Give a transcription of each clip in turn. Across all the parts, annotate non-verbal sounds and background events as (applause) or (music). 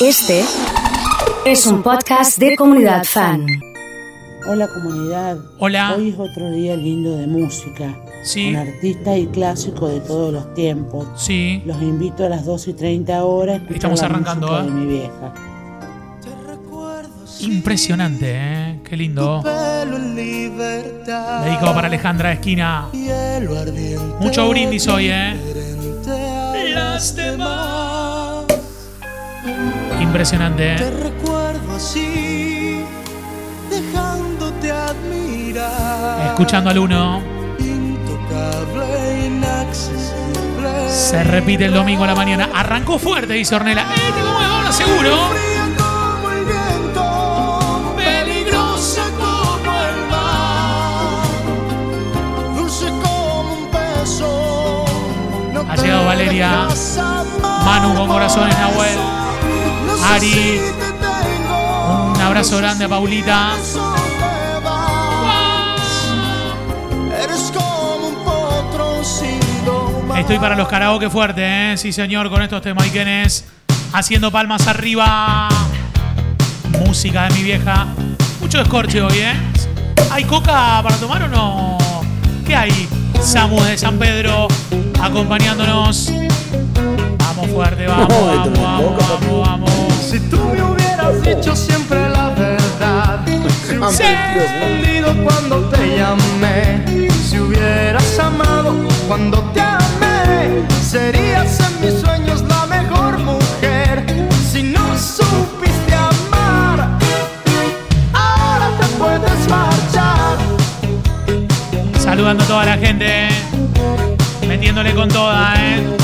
Este es un podcast de comunidad fan. Hola comunidad. Hola. Hoy es otro día lindo de música. Sí. Un artista y clásico de todos los tiempos. Sí. Los invito a las 12 y 30 horas. Estamos arrancando, ¿eh? de mi vieja. Impresionante, ¿eh? Qué lindo. Dedicado para Alejandra Esquina. Mucho brindis hoy, ¿eh? las demás. Impresionante, Te ¿eh? recuerdo así, dejándote admirar. Escuchando al uno. Intocable, inaccesible. Se repite el domingo a la mañana. Arrancó fuerte, dice Ornella. ¡Eh, te como ahora seguro! Como el viento, peligrosa como el mar, dulce como un. No Ha llegado te Valeria, Manu con corazones, Ari. Un abrazo grande a Paulita. Estoy para los karaoke fuerte, ¿eh? Sí, señor, con estos temaiquenes. Haciendo palmas arriba. Música de mi vieja. Mucho escorche hoy, ¿eh? ¿Hay coca para tomar o no? ¿Qué hay? Samu de San Pedro acompañándonos. Vamos fuerte, vamos, vamos, vamos, vamos, vamos. Si tú me hubieras dicho siempre la verdad, (laughs) si hubieras respondido cuando te llamé, si hubieras amado cuando te amé, serías en mis sueños la mejor mujer. Si no supiste amar, ahora te puedes marchar. Saludando a toda la gente. ¿eh? Metiéndole con toda, ¿eh?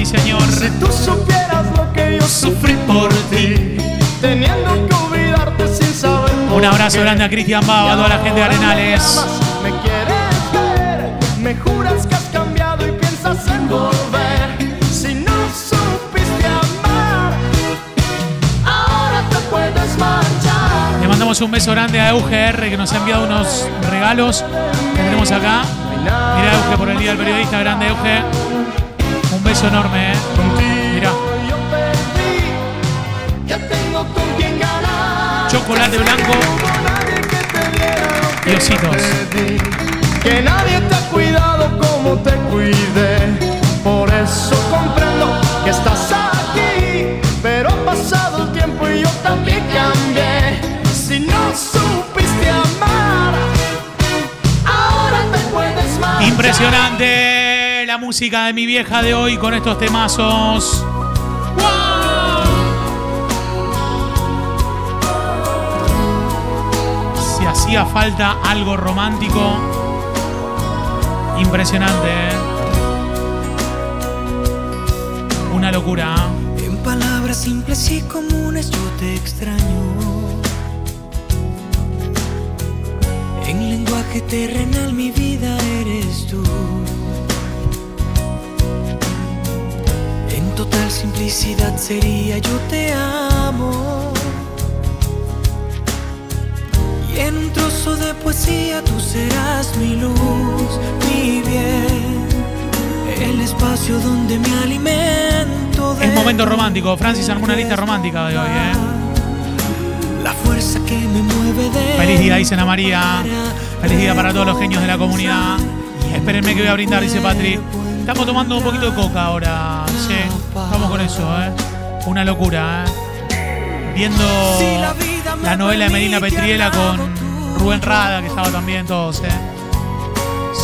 Sí, señor. Si tú supieras lo que yo sufrí por ti, teniendo que olvidarte sin saber. por Un abrazo qué. grande a Cristian Baba, a toda la gente de me Arenales. llamas, Me quieres ver, me juras que has cambiado y piensas en volver. Si no supiste amar, ahora te puedes marchar. Le mandamos un beso grande a UGR que nos ha enviado unos regalos que tenemos acá. Mira Euge por el Día del Periodista, grande Euge. Beso enorme, ¿eh? Mira, chocolate blanco nadie que nadie te ha cuidado como te cuidé. Por eso comprendo que estás aquí. Pero ha pasado el tiempo y yo también cambié. Si no supiste amar, ahora te puedes marchar. Impresionante la música de mi vieja de hoy con estos temazos. Si hacía falta algo romántico, impresionante, ¿eh? Una locura. ¿eh? En palabras simples y comunes yo te extraño. En lenguaje terrenal mi vida eres tú. Total simplicidad sería yo te amo. Y en un trozo de poesía tú serás mi luz, mi bien. El espacio donde me alimento de Es momento romántico. Francis armó una lista romántica de hoy, ¿eh? La fuerza que me mueve de Feliz día, dice Ana María. Feliz día para todos los genios de la comunidad. Espérenme que voy a brindar, dice Patri. Estamos tomando un poquito de coca ahora. Sí, vamos con eso, ¿eh? Una locura, ¿eh? Viendo la novela de Medina Petriela con Rubén Rada, que estaba también todos, ¿eh?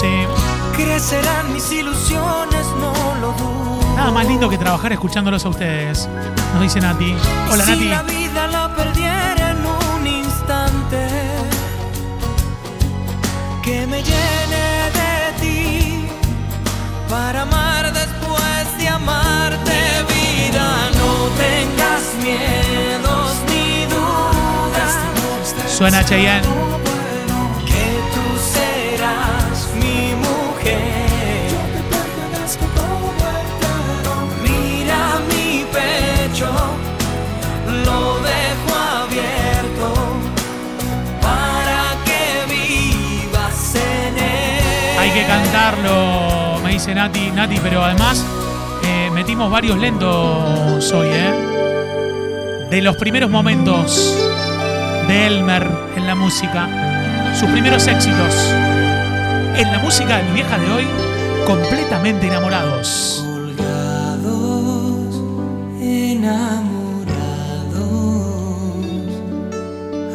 Sí. Crecerán mis ilusiones, no lo dudo. Nada más lindo que trabajar escuchándolos a ustedes. Nos dice Nati. Hola, si Nati. la vida la perdiera en un instante, que me ti para amar después de amarte, vida. No tengas miedos ni dudas. Suena Cheyenne. Que tú serás mi mujer. Mira mi pecho, lo dejo abierto para que vivas en él. Hay que cantarlo, Nati. Nati, pero además eh, metimos varios lentos hoy, ¿eh? de los primeros momentos de Elmer en la música, sus primeros éxitos. En la música de mi vieja de hoy, completamente enamorados. Colgados, enamorados.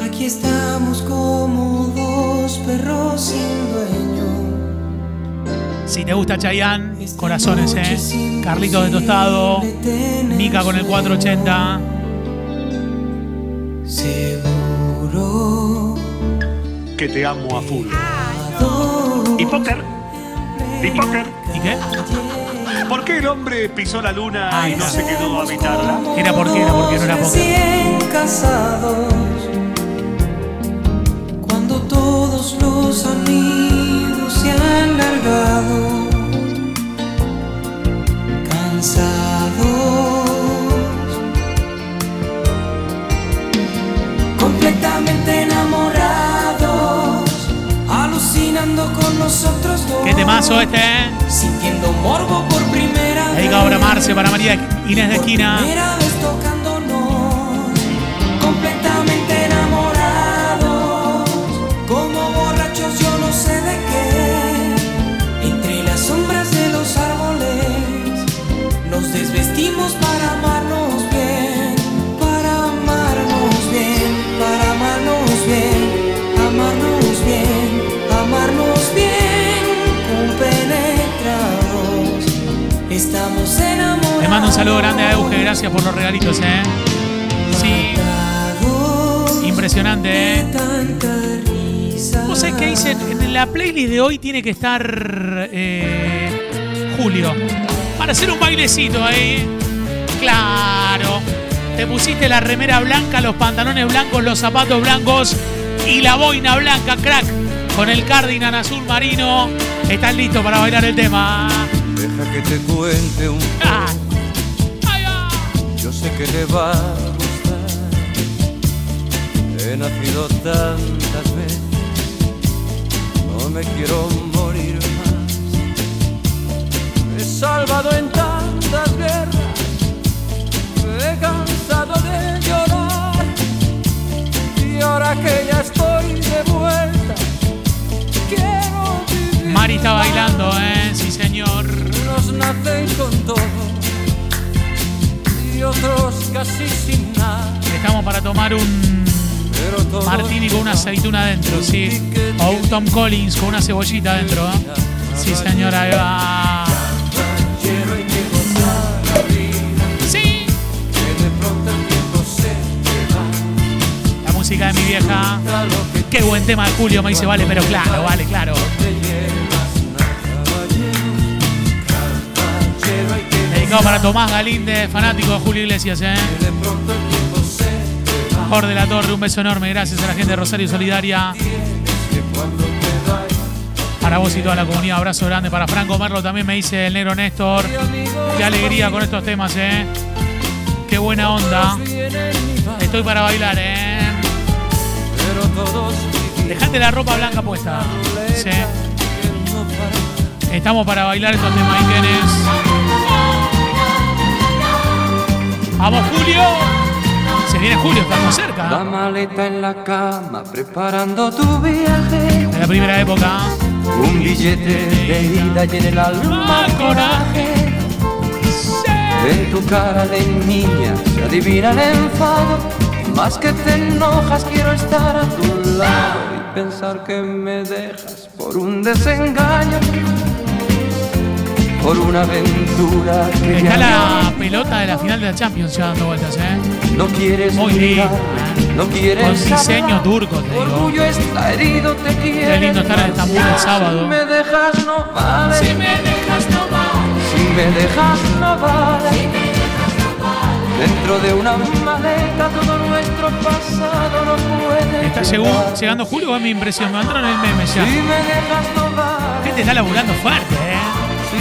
Aquí estamos como dos perros sin dueño. Si te gusta Chayanne, corazones, ¿eh? Carlitos de Tostado, Mica con el 480. Seguro. que te amo a full. ¿Y póker? ¿Y póker? ¿Y qué? ¿Por qué el hombre pisó la luna y no se quedó a habitarla? Era porque era porque no era casados, cuando todos los amigos se han largado, cansados, completamente enamorados, alucinando con nosotros dos, ¿Qué temazo este, eh? sintiendo morbo por primera vez. Dedicado para Marce, para María Inés de Esquina. Un saludo grande a Euge, gracias por los regalitos, ¿eh? Sí, impresionante, ¿eh? ¿Vos sabés qué dicen? En la playlist de hoy tiene que estar eh, Julio. Para hacer un bailecito ahí. Claro. Te pusiste la remera blanca, los pantalones blancos, los zapatos blancos y la boina blanca, crack. Con el cardigan azul marino. Estás listo para bailar el tema. Deja que te cuente un (laughs) Ah. Sé que le va a gustar. He nacido tantas veces, no me quiero morir más. Me he salvado en tantas guerras, me he cansado de llorar. Y ahora que ya estoy de vuelta, quiero vivir. Mari está bailando, ¿eh? Sí, señor. Unos nacen con todo y otros casi sin nada. Estamos para tomar un martini con una aceituna adentro, sí. O un Tom Collins con una cebollita adentro, ¿eh? Sí, señora, ahí va. quiero y que gozar la vida, Sí. La música de mi vieja. Qué buen tema de Julio, me dice, vale, pero claro, vale, claro. Dedicado para Tomás Galíndez, fanático de Julio Iglesias, ¿eh? Jorge de la Torre, un beso enorme, gracias a la gente de Rosario Solidaria. Para vos y toda la comunidad, abrazo grande. Para Franco Merlo también me dice el negro Néstor. Qué alegría con estos temas, ¿eh? Qué buena onda. Estoy para bailar, ¿eh? Dejate la ropa blanca puesta. Sí. no. Estamos para bailar estos temas, Ikenes. ¡Vamos, Julio! Se viene Julio, estamos La cerca. maleta en la cama, preparando tu viaje. En la primera época. Un billete de ida y en el alma coraje. En tu cara de niña se adivina el enfado. Más que te enojas, quiero estar a tu lado y pensar que me dejas por un desengaño. Por una aventura que Está la pelota de la final de la Champions ya dando vueltas, ¿eh? no quieres Muy mirar, lindo, no quieres Con diseño turco, te digo. orgullo está herido, te quiere. lindo estar en Estambul el sábado. Si me dejas no vale. Si me dejas no vale. Si me dejas no vale. Dentro de una maleta todo nuestro pasado no puede. Está llegó- llegando Julio, es mi impresión. Me mandaron el meme Si ya. me dejas no vale. Gente está laburando fuerte, ¿eh?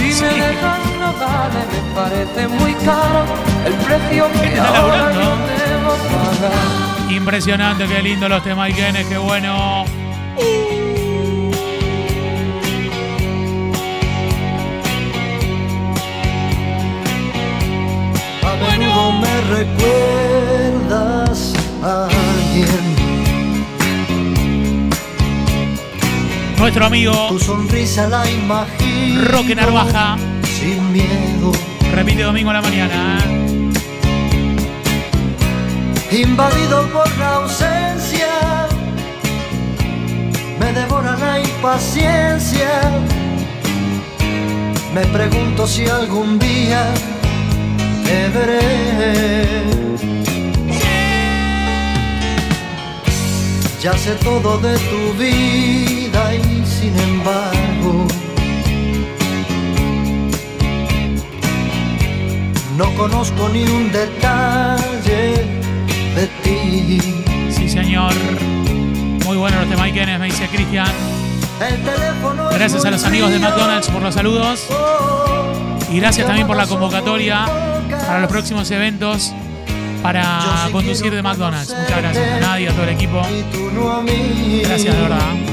Si Sí. me dejas no vale. Me parece muy caro el precio que ahora yo debo pagar. Impresionante, qué lindo los temas Ikenes, qué bueno. A menudo me recuerda Nuestro amigo Tu sonrisa la imagino. Roque Narvaja. Sin miedo. Repite domingo a la mañana. ¿eh? Invadido por la ausencia. Me devora la impaciencia. Me pregunto si algún día te veré. Ya sé todo de tu vida y no conozco ni un detalle de ti. Sí, señor. Muy bueno los temaiquenes, me dice Cristian. Gracias a los amigos de. McDonald's por los saludos. Y gracias también por la convocatoria para los próximos eventos para conducir de McDonald's. Muchas gracias a Nadia, a todo el equipo. Gracias, de verdad.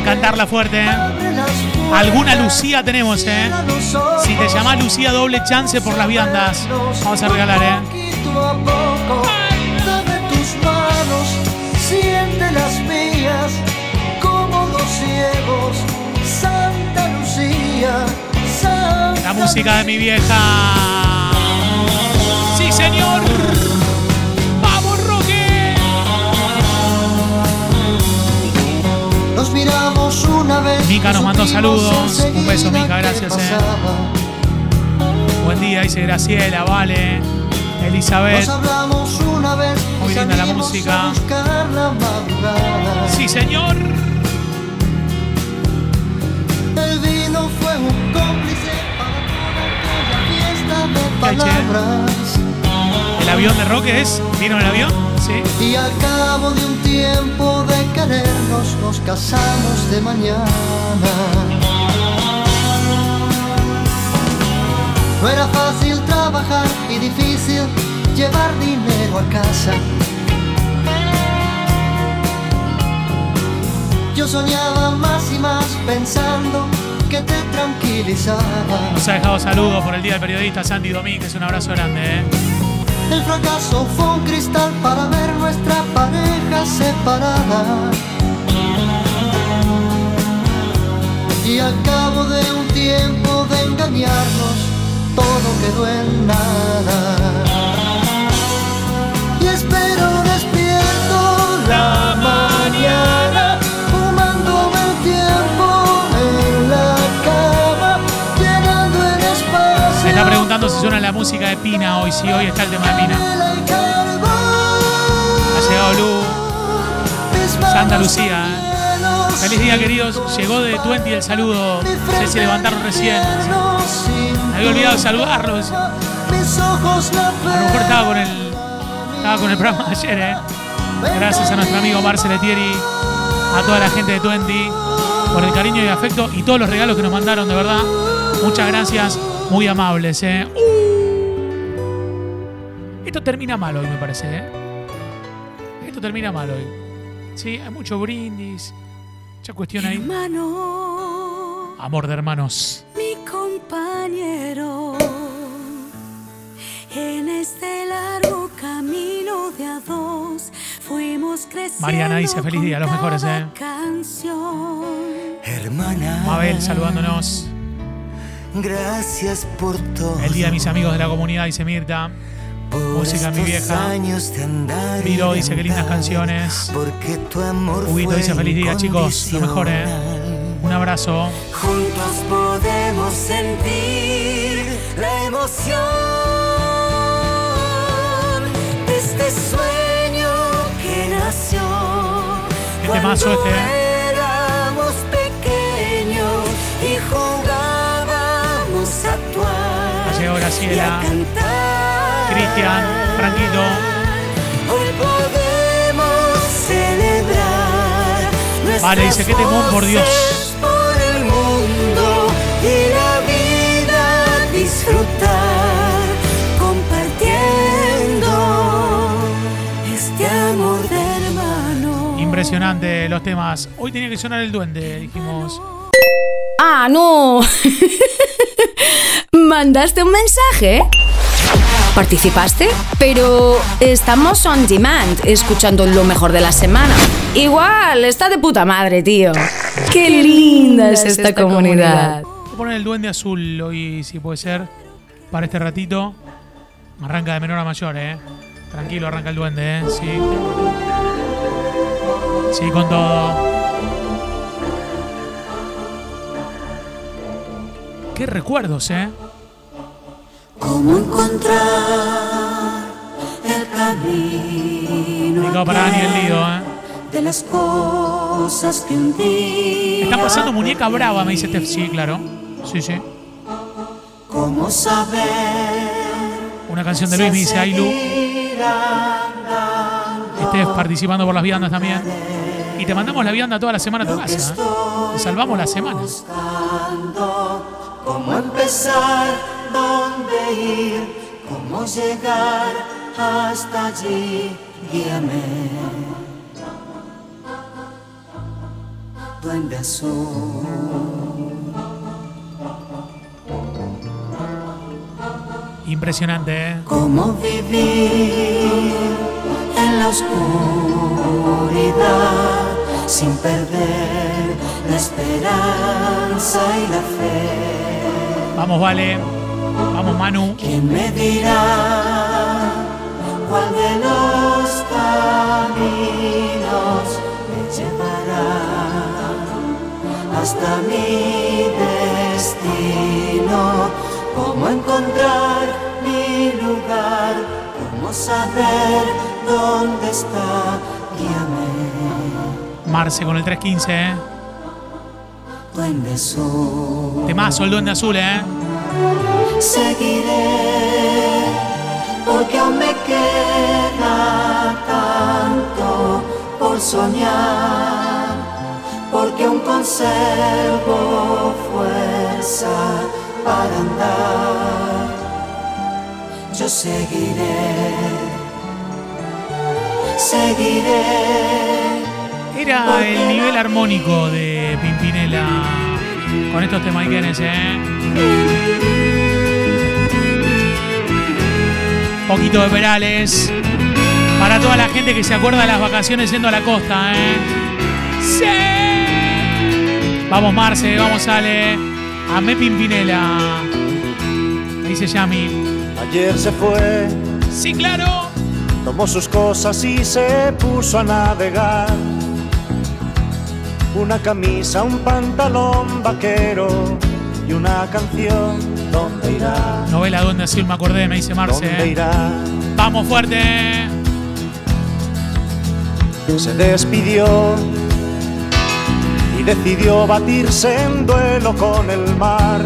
A cantarla fuerte. ¿eh? Alguna Lucía tenemos, ¿eh? Si te llamas Lucía, doble chance por las viandas. Vamos a regalar, ¿eh? Tus manos, siente las mías, como dos ciegos. Santa Lucía, La música de mi vieja. Sí, señor. Nos miramos una vez. Mica nos mandó saludos. Un beso, Mica, gracias, eh. Buen día, dice Graciela, vale. Elizabeth. Nos hablamos una vez. Muy linda la música. la. Sí, señor. El vino fue un cómplice para toda aquella fiesta de palabras. ¿El avión de Roque es? ¿Vieron el avión? Sí. Y al cabo de un tiempo de querernos, nos casamos de mañana. No era fácil trabajar y difícil llevar dinero a casa. Yo soñaba más y más pensando que te tranquilizaba. Nos ha dejado saludos por el Día del Periodista Sandy Domínguez. Un abrazo grande, ¿eh? El fracaso fue un cristal para ver nuestra pareja separada. Y al cabo de un tiempo de engañarnos, todo quedó en nada. Música de Pina hoy. Si hoy está el tema de Pina. Ha llegado Lu. Santa Lucía, ¿eh? Feliz día, queridos. Llegó de Twenty el saludo. No sé si levantaron recién. Había olvidado saludarlos. A lo mejor estaba con el, estaba con el programa de ayer, ¿eh? Gracias a nuestro amigo Marcel Etieri, a toda la gente de Twenty, por el cariño y afecto y todos los regalos que nos mandaron, de verdad. Muchas gracias, muy amables, ¿eh? Esto termina mal hoy, me parece, ¿eh? Esto termina mal hoy. Sí, hay mucho brindis, mucha cuestión ahí. Hermano, Amor de hermanos. mi compañero, en este largo camino de a dos fuimos creciendo. Mariana dice, "Feliz día, los mejores, eh". Canción. Hermana. Mabel saludándonos. Gracias por todo. El día de mis amigos de la comunidad, dice Mirta. Música, mi vieja. Miro dice, "Qué lindas canciones". Huguito dice, "Feliz día, chicos, lo mejor, eh". Un abrazo. Juntos podemos sentir la emoción de este sueño que nació. Este, eh. Éramos pequeños y jugábamos a actuar. Ha llegado Graciela. Cristian, Franquito. Hoy podemos celebrar Vale, dice, "Qué temón, por Dios". por el mundo y la vida disfrutar compartiendo este amor de hermano. Impresionante los temas. Hoy tenía que sonar el duende, dijimos. Ah, no. (laughs) ¿Mandaste un mensaje? ¿Participaste? Pero estamos on demand, escuchando lo mejor de la semana. Igual, está de puta madre, tío. Qué linda es esta comunidad. Voy a poner el duende azul hoy, si puede ser, para este ratito. Arranca de menor a mayor, eh. Tranquilo, arranca el duende, eh. Sí. Sí, con todo. Qué recuerdos, eh. ¿Cómo encontrar el camino? Para el lío, eh. De las cosas que un día. Está pasando muñeca brava, me dice Steph. Sí, claro. Sí, sí. ¿Cómo saber? Una canción de Luis me dice Ailu. Estés participando por las viandas también. Y te mandamos la vianda toda la semana a tu casa. ¿eh? Te salvamos la semana. ¿Cómo empezar? ¿Dónde ir? ¿Cómo llegar hasta allí? Guíame. Duende azul. Impresionante, ¿eh? ¿Cómo vivir en la oscuridad sin perder la esperanza y la fe? Vamos, Vale. Vamos, Manu. ¿Quién me dirá cuál de los caminos me llevará hasta mi destino? ¿Cómo encontrar mi lugar? ¿Cómo saber dónde está? Guíame, Marce con el 315, ¿eh? duende azul. Temazo el duende azul, ¿eh? Seguiré, porque aún me queda tanto por soñar, porque aún conservo fuerza para andar. Yo seguiré, seguiré. Era el nivel armónico de Pimpinela con estos temaiquenes, ¿eh? Poquito de Perales. Para toda la gente que se acuerda de las vacaciones yendo a la costa, ¿eh? ¡Sí! Vamos, Marce, vamos, Ale. Amé Pimpinela. Me dice Yami. Ayer se fue, Sí, claro. tomó sus cosas y se puso a navegar. Una camisa, un pantalón vaquero y una canción. ¿Dónde irá? Novela Duende Azul, me acordé, me dice Marce. ¿Dónde ¿eh? irá? Vamos fuerte. Se despidió y decidió batirse en duelo con el mar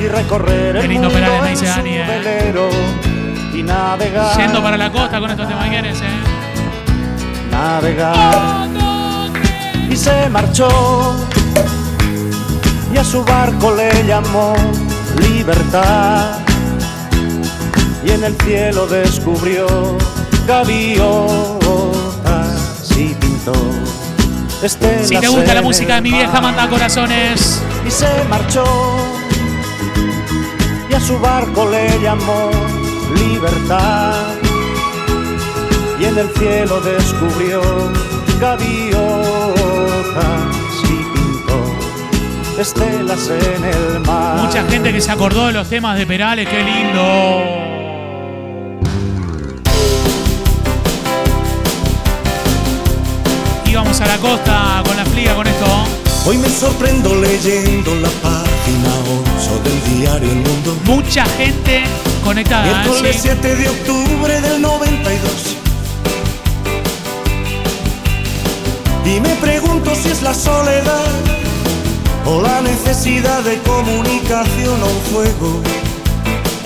y recorrer el mundo Perales, me en su Dani, eh. velero y navegar. Yendo para la costa con estos temaiquenes, ¿eh? navegar y se marchó y a su barco le llamó libertad. Y en el cielo descubrió gaviotas y pintó Si te gusta la música de mi vieja, manda corazones. y se marchó. Y a su barco le llamó libertad. Y en el cielo descubrió gaviotas estelas en el mar. Mucha gente que se acordó de los temas de Perales, qué lindo. Íbamos a la costa con la fliga con esto. Hoy me sorprendo leyendo la página 8 del diario El Mundo. Mucha gente conectada. Miércoles Sí. 7 de octubre del 92. Y me pregunto si es la soledad o la necesidad de comunicación o un fuego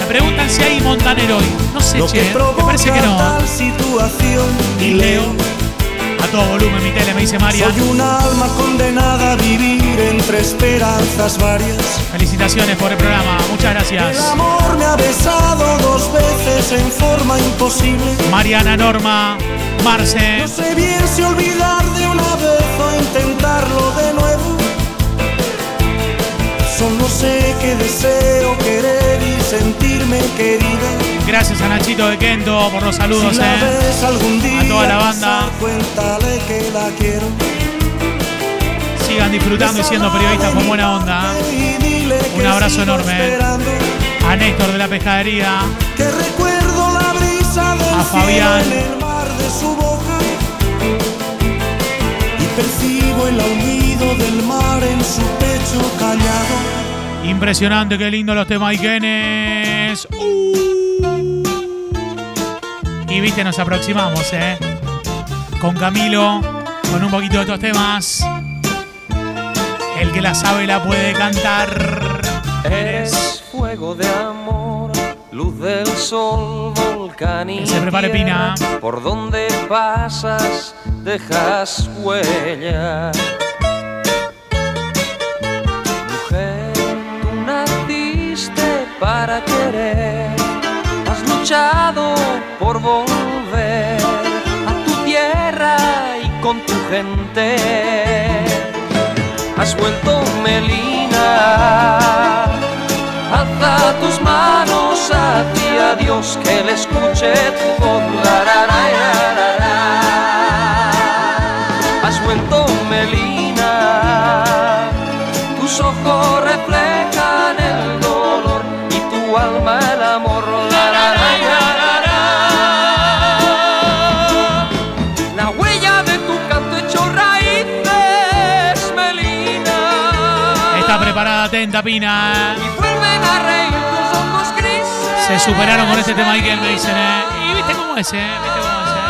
Me preguntan si hay Montanero hoy. No sé, lo che. que Me parece que no. tal situación. Y leo a todo volumen mi tele, me dice María. Soy un alma condenada a vivir entre esperanzas varias. Felicitaciones por el programa. Muchas El gracias. amor me ha besado dos veces en forma imposible. Mariana Norma, Marce. No sé bien si olvidar de una vez o intentarlo de deseo querer y sentirme querido Gracias a Nachito de Kento por los saludos, Si la eh. algún día A toda la banda. Cuéntale que la quiero. Sigan disfrutando y siendo periodistas con buena onda. Dile Un abrazo enorme. eh. esperando, A Néstor de la pescadería. Que recuerdo la brisa del A Fabián. en el mar de su boca. Y percibo el aullido del mar en su pecho callado. Impresionante, qué lindo los temas Ikenes. Uh. Y viste, nos aproximamos, ¿eh? Con Camilo, con un poquito de estos temas. El que la sabe la puede cantar. Eres fuego de amor, luz del sol, volcán y Que se prepare. Pina. Por donde pasas, dejas huella. Para. Has luchado por volver a tu tierra y con tu gente has vuelto Melina. Alza tus manos hacia Dios que le escuche tu voz. La, ra, atenta, Pina. Vuelven a reír tus ojos grises. Se superaron con este tema Iken, me dicen, ¿eh? Y viste cómo es, ¿eh? Viste cómo es, ¿eh?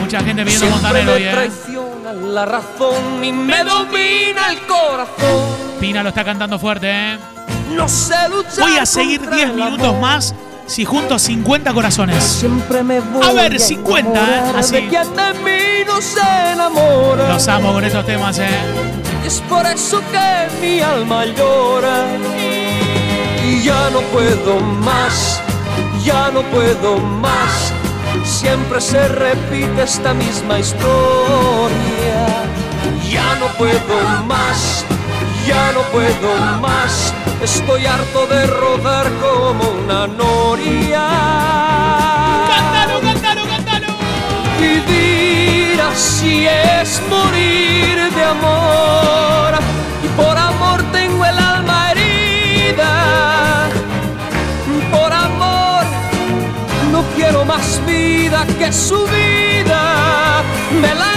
Mucha gente Montanero me hoy, ¿eh? la razón y me domina el corazón. Pina lo está cantando fuerte, ¿eh? No sé Voy a seguir contra 10 el minutos más si junto 50 corazones. Siempre me voy A ver, 50, ¿eh? Así. De. Los amo con estos temas, ¿eh? Es por eso que mi alma llora. Y ya no puedo más, ya no puedo más. Siempre se repite esta misma historia. Puedo más. Estoy harto de rodar como una noria. ¡Cántalo, cántalo, cántalo! Vivir así es morir de amor. Y por amor tengo el alma herida. Por amor no quiero más vida que su vida. Melancolía.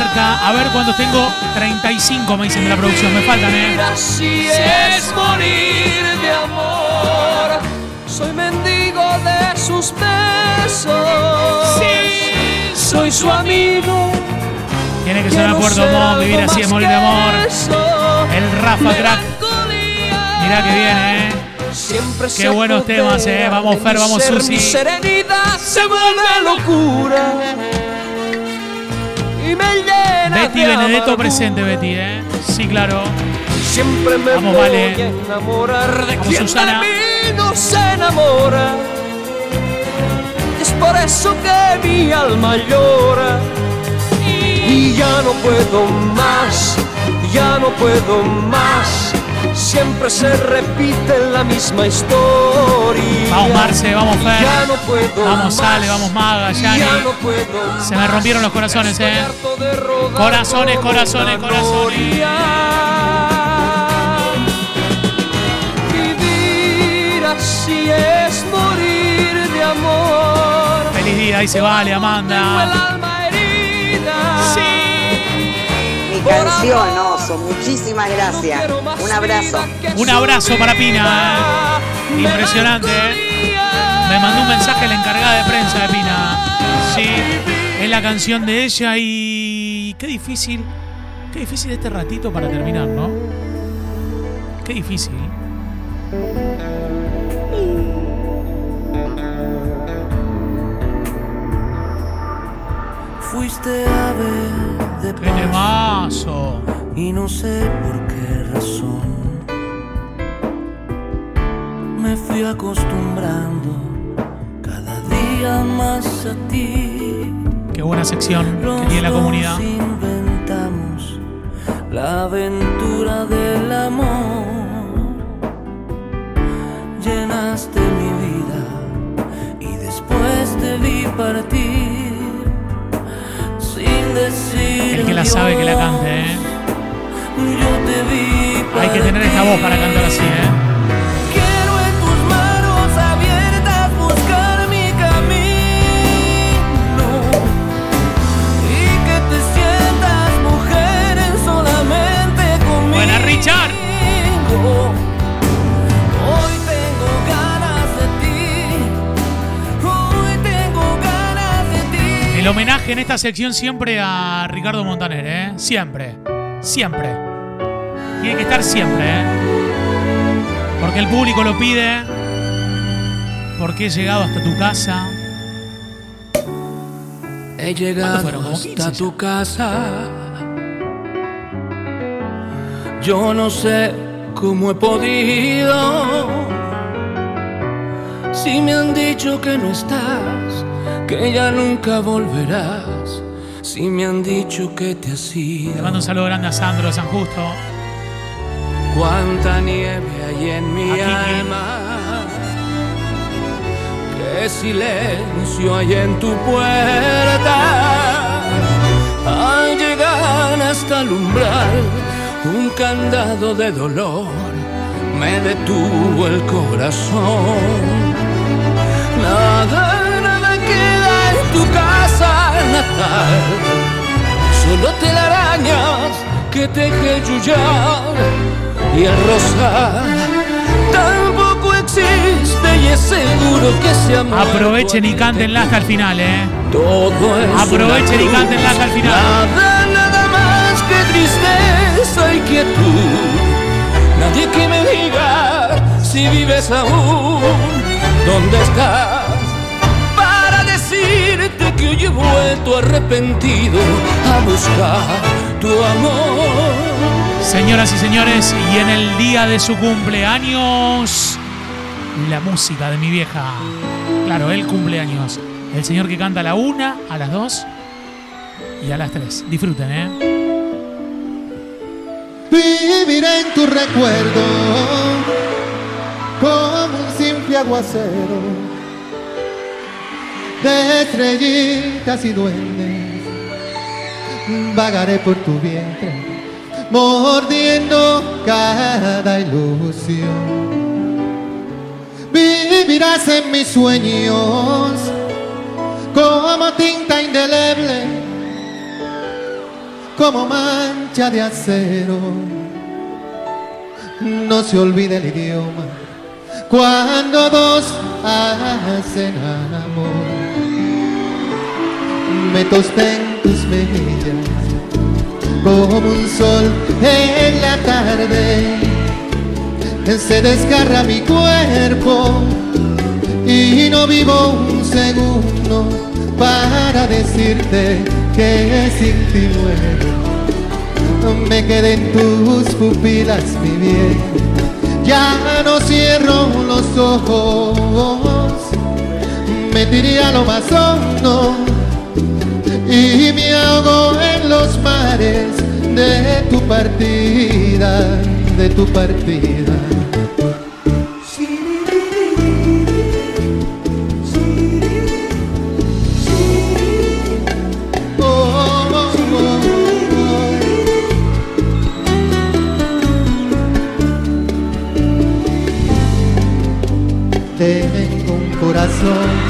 Marta. A ver cuántos tengo. 35 me dicen de la producción. Me faltan, ¿eh? Así es morir de amor. Soy mendigo de sus besos. Sí, soy su amigo. Tiene que sonar Puerto Montt. Vivir así es morir de amor. El Rafa Crack. Mirá que viene, ¿eh? Siempre Qué buenos temas, eh. Vamos, Fer, vamos, Susi. Serenidad se vuelve locura. Betty de Benedetto presente, Betty, ¿eh? Sí, claro. Siempre me Vamos, voy Vale. a enamorar de Vamos, quien Susana. de mí no se enamora. Es por eso que mi alma llora. Y ya no puedo más, ya no puedo más. Siempre se repite la misma historia. Vamos, Marce, vamos, Fer. Ya no puedo Vamos, más, Ale, vamos, Maga, Yani. Ya no puedo Se me rompieron los corazones, ¿eh? Corazones, corazones, corazones. Vivir así es morir de amor. Feliz día, dice Vale, Tengo el Amanda. alma herida. Mi canción, Muchísimas gracias. Un abrazo. Un abrazo para Pina, ¿eh? Impresionante, ¿eh? Me mandó un mensaje la encargada de prensa de Pina. Sí, es la canción de ella y. Qué difícil. Qué difícil este ratito para terminar, ¿no? Qué difícil. Fuiste ave de ¡Qué temazo! Y no sé por qué razón me fui acostumbrando día más a ti. Qué buena sección que tiene la comunidad. Los inventamos la aventura del amor. Llenaste mi vida y después te vi partir sin decir El que la sabe que la cante, ¿eh? Hay que tener esta voz para cantar así, ¿eh? El homenaje en esta sección siempre a Ricardo Montaner, ¿eh? Siempre. Siempre. Tiene que estar siempre, ¿eh? Porque el público lo pide. Porque he llegado hasta tu casa. He llegado hasta 15 tu casa. Yo no sé cómo he podido. Si me han dicho que no estás, que ya nunca volverás. Si me han dicho que te has ido. mando un saludo grande a Sandro de San Justo. Cuánta nieve hay en mi Aquí, alma. Qué silencio hay en tu puerta. Al llegar hasta el umbral, un candado de dolor me detuvo el corazón. Nada, nada queda en tu casa natal. Solo telarañas que teje yuyar y el rosa tampoco existe y es seguro que se ama. Aprovechen y cántenla hasta el final, ¿eh? Todo es Aprovechen y cántenla hasta el final. Nada, nada más que tristeza y quietud. Nadie que me diga si vives aún. ¿Dónde estás? Hoy he vuelto arrepentido a buscar tu amor. Señoras y señores, y en el día de su cumpleaños, la música de mi vieja. Claro, el cumpleaños. El señor que canta a la una, a las dos y a las tres. Disfruten, ¿eh? Viviré en tu recuerdo como un simple aguacero de estrellitas y duendes. Vagaré por tu vientre, mordiendo cada ilusión. Vivirás en mis sueños como tinta indeleble como mancha de acero. No se olvide el idioma cuando dos hacen amor. Me tosté en tus mejillas como un sol en la tarde. Se desgarra mi cuerpo y no vivo un segundo para decirte que sin ti muero. Me quedé en tus pupilas, mi bien. Ya no cierro los ojos. Me tiré a lo más hondo y me ahogo en los mares de tu partida, de tu partida. Tengo un corazón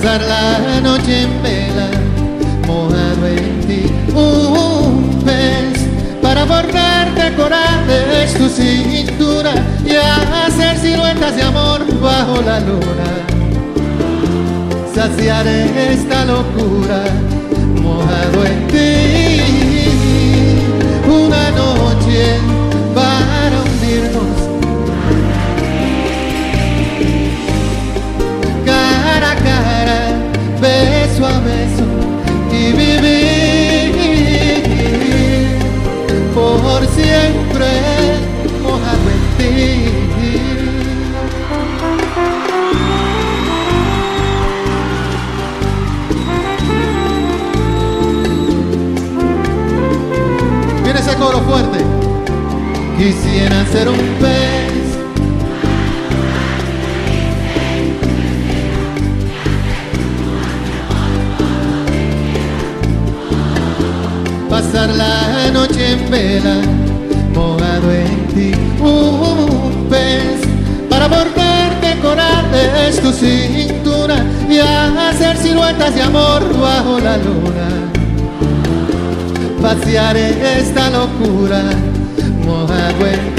Pasar la noche en vela, mojado en ti, un pez bordarte corales tu cintura y hacer siluetas de amor bajo la luna. Saciar esta locura mojado en ti. Quisiera ser un pez. Pasar la noche en vela, mojado en ti. Un pez para bordarte corales tu cintura y hacer siluetas de amor bajo la luna vaciar esta locura mojado en ti